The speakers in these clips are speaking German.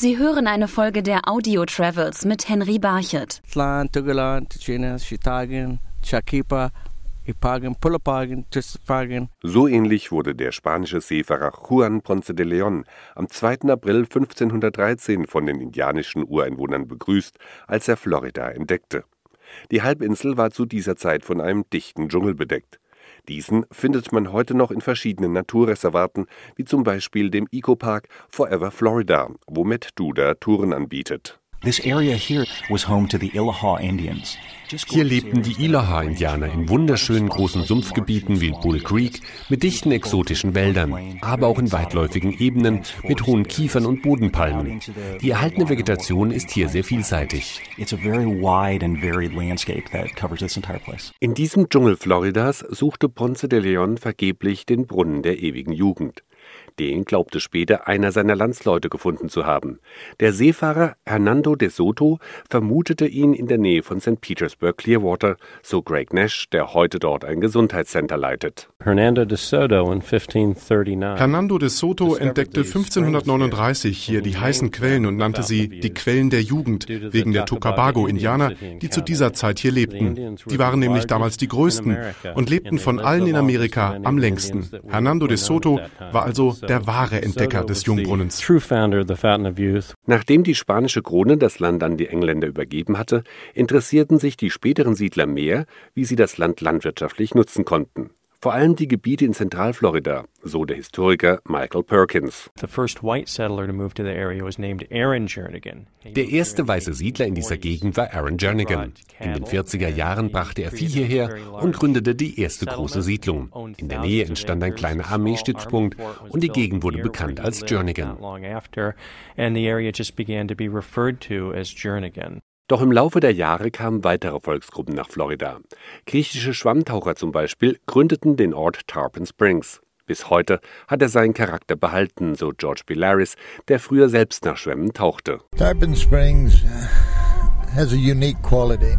Sie hören eine Folge der Audio Travels mit Henry Barchet. So ähnlich wurde der spanische Seefahrer Juan Ponce de León am 2. April 1513 von den indianischen Ureinwohnern begrüßt, als er Florida entdeckte. Die Halbinsel war zu dieser Zeit von einem dichten Dschungel bedeckt. Diesen findet man heute noch in verschiedenen Naturreservaten, wie zum Beispiel dem Eco-Park Forever Florida, wo Matt Duda Touren anbietet. Hier lebten die Ilaha-Indianer in wunderschönen großen Sumpfgebieten wie Bull Creek mit dichten exotischen Wäldern, aber auch in weitläufigen Ebenen mit hohen Kiefern und Bodenpalmen. Die erhaltene Vegetation ist hier sehr vielseitig. In diesem Dschungel Floridas suchte Ponce de Leon vergeblich den Brunnen der ewigen Jugend. Den glaubte später einer seiner Landsleute gefunden zu haben. Der Seefahrer Hernando de Soto vermutete ihn in der Nähe von St. Petersburg Clearwater, so Greg Nash, der heute dort ein Gesundheitscenter leitet. Hernando de Soto, Hernando de Soto entdeckte 1539 hier die heißen Quellen und nannte sie die Quellen der Jugend wegen der Tocabago-Indianer, die zu dieser Zeit hier lebten. Die waren nämlich damals die größten und lebten von allen in Amerika am längsten. Hernando de Soto war also der wahre Entdecker des Jungbrunnens. Nachdem die spanische Krone das Land an die Engländer übergeben hatte, interessierten sich die späteren Siedler mehr, wie sie das Land landwirtschaftlich nutzen konnten. Vor allem die Gebiete in Zentralflorida, so der Historiker Michael Perkins. Der erste weiße Siedler in dieser Gegend war Aaron Jernigan. In den 40er Jahren brachte er Vieh hierher und gründete die erste große Siedlung. In der Nähe entstand ein kleiner Armeestützpunkt und die Gegend wurde bekannt als Jernigan. Doch im Laufe der Jahre kamen weitere Volksgruppen nach Florida. Griechische Schwammtaucher zum Beispiel gründeten den Ort Tarpon Springs. Bis heute hat er seinen Charakter behalten, so George Bilaris, der früher selbst nach Schwämmen tauchte. Tarpon Springs has a unique quality.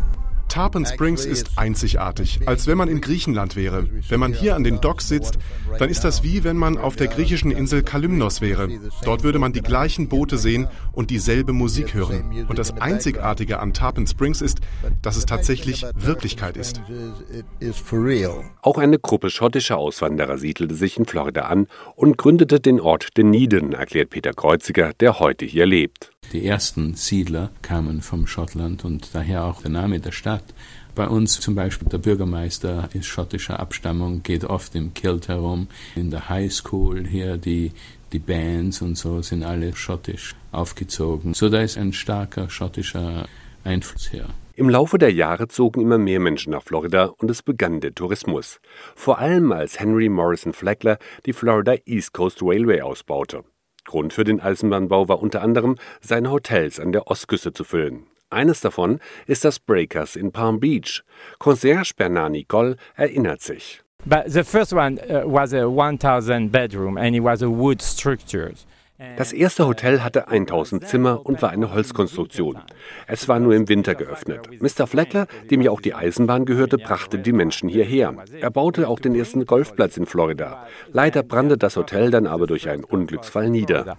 Tarpon Springs ist einzigartig, als wenn man in Griechenland wäre. Wenn man hier an den Docks sitzt, dann ist das wie wenn man auf der griechischen Insel Kalymnos wäre. Dort würde man die gleichen Boote sehen und dieselbe Musik hören. Und das Einzigartige an Tarpon Springs ist, dass es tatsächlich Wirklichkeit ist. Auch eine Gruppe schottischer Auswanderer siedelte sich in Florida an und gründete den Ort Dunedin, erklärt Peter Kreuziger, der heute hier lebt. Die ersten Siedler kamen vom Schottland und daher auch der Name der Stadt. Bei uns zum Beispiel der Bürgermeister ist schottischer Abstammung, geht oft im Kilt herum. In der High School hier die, die Bands und so sind alle schottisch aufgezogen. So da ist ein starker schottischer Einfluss her. Im Laufe der Jahre zogen immer mehr Menschen nach Florida und es begann der Tourismus. Vor allem als Henry Morrison Flagler die Florida East Coast Railway ausbaute. Grund für den Eisenbahnbau war unter anderem, seine Hotels an der Ostküste zu füllen. Eines davon ist das Breakers in Palm Beach. Concierge Bernard Nicole erinnert sich. But the first one uh, was a 1000 bedroom and it was a wood structure. Das erste Hotel hatte 1000 Zimmer und war eine Holzkonstruktion. Es war nur im Winter geöffnet. Mr. Fleckler, dem ja auch die Eisenbahn gehörte, brachte die Menschen hierher. Er baute auch den ersten Golfplatz in Florida. Leider brannte das Hotel dann aber durch einen Unglücksfall nieder.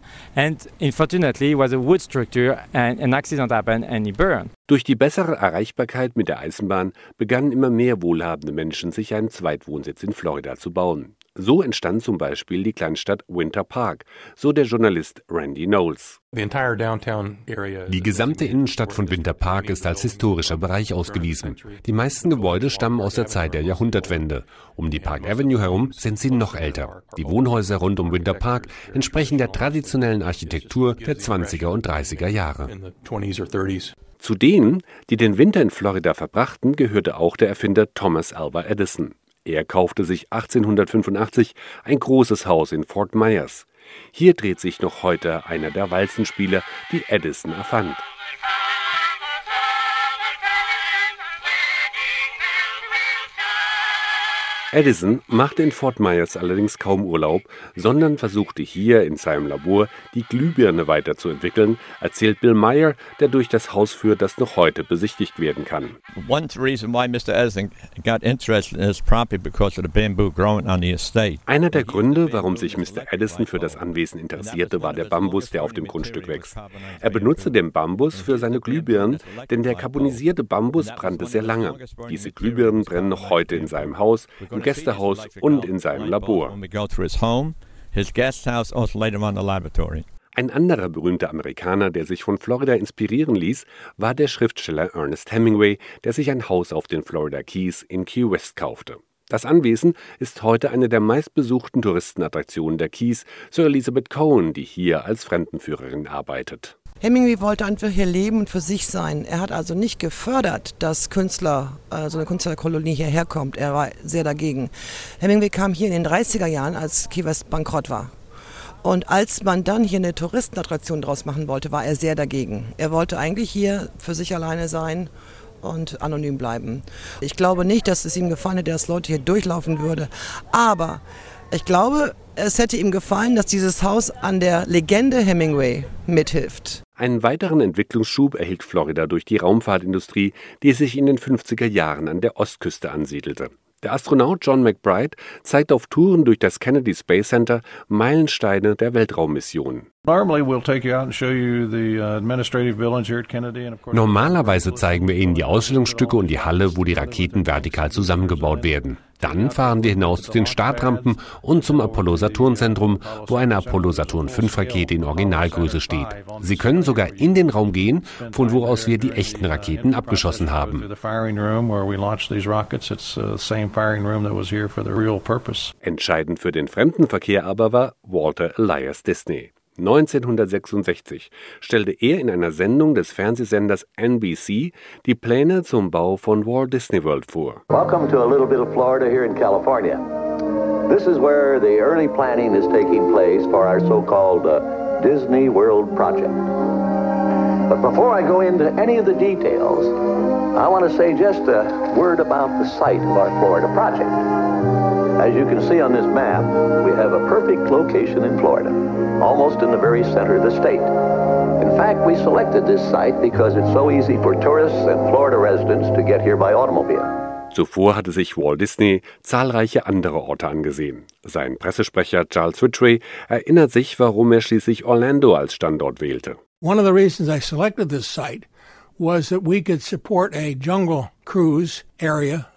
Durch die bessere Erreichbarkeit mit der Eisenbahn begannen immer mehr wohlhabende Menschen, sich einen Zweitwohnsitz in Florida zu bauen. So entstand zum Beispiel die Kleinstadt Winter Park, so der Journalist Randy Knowles. Die gesamte Innenstadt von Winter Park ist als historischer Bereich ausgewiesen. Die meisten Gebäude stammen aus der Zeit der Jahrhundertwende. Um die Park Avenue herum sind sie noch älter. Die Wohnhäuser rund um Winter Park entsprechen der traditionellen Architektur der 20er und 30er Jahre. Zu denen, die den Winter in Florida verbrachten, gehörte auch der Erfinder Thomas Alva Edison. Er kaufte sich 1885 ein großes Haus in Fort Myers. Hier dreht sich noch heute einer der Walzenspieler, die Edison erfand. Edison machte in Fort Myers allerdings kaum Urlaub, sondern versuchte hier in seinem Labor die Glühbirne weiterzuentwickeln, erzählt Bill Meyer, der durch das Haus führt, das noch heute besichtigt werden kann. Einer der Gründe, warum sich Mr. Edison für das Anwesen interessierte, war der Bambus, der auf dem Grundstück wächst. Er benutzte den Bambus für seine Glühbirnen, denn der carbonisierte Bambus brannte sehr lange. Diese Glühbirnen brennen noch heute in seinem Haus, Gästehaus und in seinem Labor. Ein anderer berühmter Amerikaner, der sich von Florida inspirieren ließ, war der Schriftsteller Ernest Hemingway, der sich ein Haus auf den Florida Keys in Key West kaufte. Das Anwesen ist heute eine der meistbesuchten Touristenattraktionen der Keys, Sir Elizabeth Cohen, die hier als Fremdenführerin arbeitet. Hemingway wollte einfach hier leben und für sich sein. Er hat also nicht gefördert, dass Künstler, äh, so eine Künstlerkolonie hierher kommt. Er war sehr dagegen. Hemingway kam hier in den 30er Jahren, als Key West bankrott war. Und als man dann hier eine Touristenattraktion draus machen wollte, war er sehr dagegen. Er wollte eigentlich hier für sich alleine sein und anonym bleiben. Ich glaube nicht, dass es ihm gefallen hätte, dass Leute hier durchlaufen würde. Aber ich glaube, es hätte ihm gefallen, dass dieses Haus an der Legende Hemingway mithilft. Einen weiteren Entwicklungsschub erhielt Florida durch die Raumfahrtindustrie, die sich in den 50er Jahren an der Ostküste ansiedelte. Der Astronaut John McBride zeigt auf Touren durch das Kennedy Space Center Meilensteine der Weltraummission. Normalerweise zeigen wir Ihnen die Ausstellungsstücke und die Halle, wo die Raketen vertikal zusammengebaut werden. Dann fahren wir hinaus zu den Startrampen und zum Apollo-Saturn-Zentrum, wo eine Apollo-Saturn-5-Rakete in Originalgröße steht. Sie können sogar in den Raum gehen, von wo aus wir die echten Raketen abgeschossen haben. Entscheidend für den Fremdenverkehr aber war Walter Elias Disney. 1966 stellte er in einer Sendung des Fernsehsenders NBC die Pläne zum Bau von Walt Disney World vor. Welcome to a little bit of Florida here in California. This is where the early planning is taking place for our so-called uh, Disney World project. But before I go into any of the details, I want to say just a word about the site of our Florida project. As you can see on this map, we have a perfect location in Florida, almost in the very center of the state. In fact, we selected this site because it's so easy for tourists and Florida residents to get here by automobile. Zuvor hatte sich Walt Disney zahlreiche andere Orte angesehen. Sein Pressesprecher Charles Ridgway erinnert sich, warum er schließlich Orlando als Standort wählte. One of the reasons I selected this site was that we could support a jungle cruise area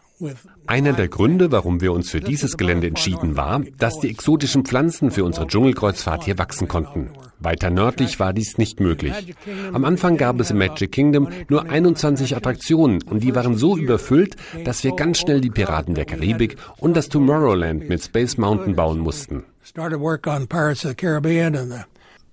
einer der Gründe, warum wir uns für dieses Gelände entschieden, war, dass die exotischen Pflanzen für unsere Dschungelkreuzfahrt hier wachsen konnten. Weiter nördlich war dies nicht möglich. Am Anfang gab es im Magic Kingdom nur 21 Attraktionen und die waren so überfüllt, dass wir ganz schnell die Piraten der Karibik und das Tomorrowland mit Space Mountain bauen mussten.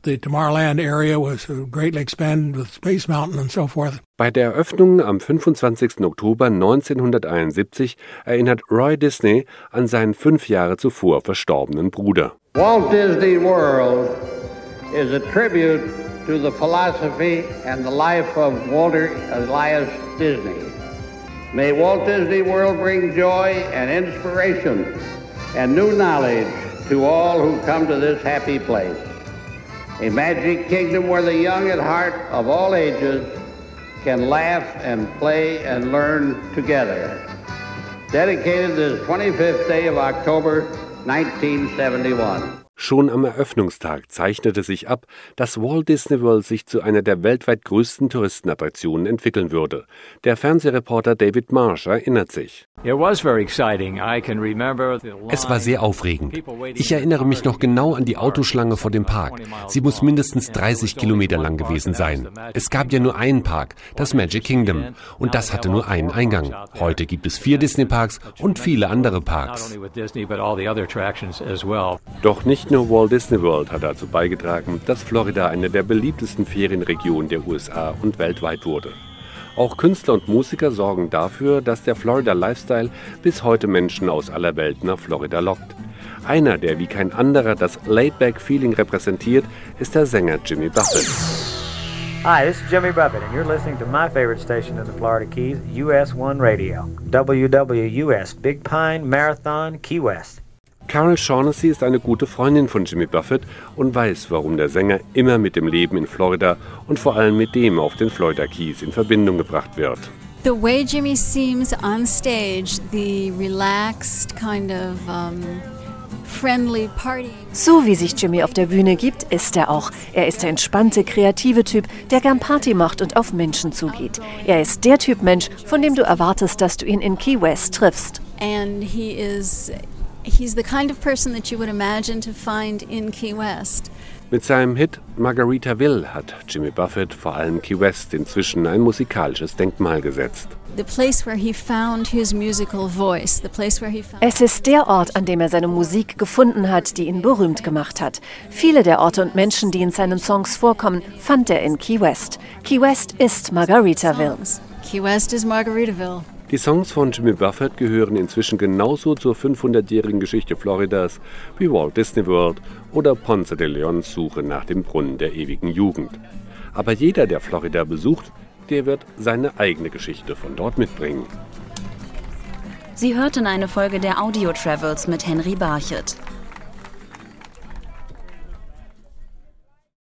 Tomorrowland area was greatly expanded with Space Mountain and so forth. Bei der Eröffnung am 25. Oktober 1971 erinnert Roy Disney an seinen fünf Jahre zuvor verstorbenen Bruder. Walt Disney World is a tribute to the philosophy and the life of Walter Elias Disney. May Walt Disney World bring joy and inspiration and new knowledge to all who come to this happy place a magic kingdom where the young at heart of all ages can laugh and play and learn together. Dedicated this 25th day of October 1971. Schon am Eröffnungstag zeichnete sich ab, dass Walt Disney World sich zu einer der weltweit größten Touristenattraktionen entwickeln würde. Der Fernsehreporter David Marsh erinnert sich. Es war sehr aufregend. Ich erinnere mich noch genau an die Autoschlange vor dem Park. Sie muss mindestens 30 Kilometer lang gewesen sein. Es gab ja nur einen Park, das Magic Kingdom, und das hatte nur einen Eingang. Heute gibt es vier Disney Parks und viele andere Parks. Doch nicht nur Walt Disney World hat dazu beigetragen, dass Florida eine der beliebtesten Ferienregionen der USA und weltweit wurde. Auch Künstler und Musiker sorgen dafür, dass der Florida Lifestyle bis heute Menschen aus aller Welt nach Florida lockt. Einer, der wie kein anderer das Laidback-Feeling repräsentiert, ist der Sänger Jimmy Buffett. Hi, this is Jimmy Buffett, and you're listening to my favorite station in the Florida Keys, US 1 Radio, WWUS Big Pine Marathon, Key West. Carol Shaughnessy ist eine gute Freundin von Jimmy Buffett und weiß, warum der Sänger immer mit dem Leben in Florida und vor allem mit dem auf den Florida Keys in Verbindung gebracht wird. The way Jimmy seems on stage, the relaxed kind of um so wie sich Jimmy auf der Bühne gibt, ist er auch. Er ist der entspannte, kreative Typ, der gern Party macht und auf Menschen zugeht. Er ist der Typ Mensch, von dem du erwartest, dass du ihn in Key West triffst. And he is he's the kind of person that you would imagine to find in Key West. Mit seinem Hit Margaritaville hat Jimmy Buffett vor allem Key West inzwischen ein musikalisches Denkmal gesetzt. Es ist der Ort, an dem er seine Musik gefunden hat, die ihn berühmt gemacht hat. Viele der Orte und Menschen, die in seinen Songs vorkommen, fand er in Key West. Key West ist Margaritaville. Key West is Margaritaville. Die Songs von Jimmy Buffett gehören inzwischen genauso zur 500-jährigen Geschichte Floridas wie Walt Disney World oder Ponce de Leons Suche nach dem Brunnen der ewigen Jugend. Aber jeder, der Florida besucht, der wird seine eigene Geschichte von dort mitbringen. Sie hörten eine Folge der Audio Travels mit Henry Barchet.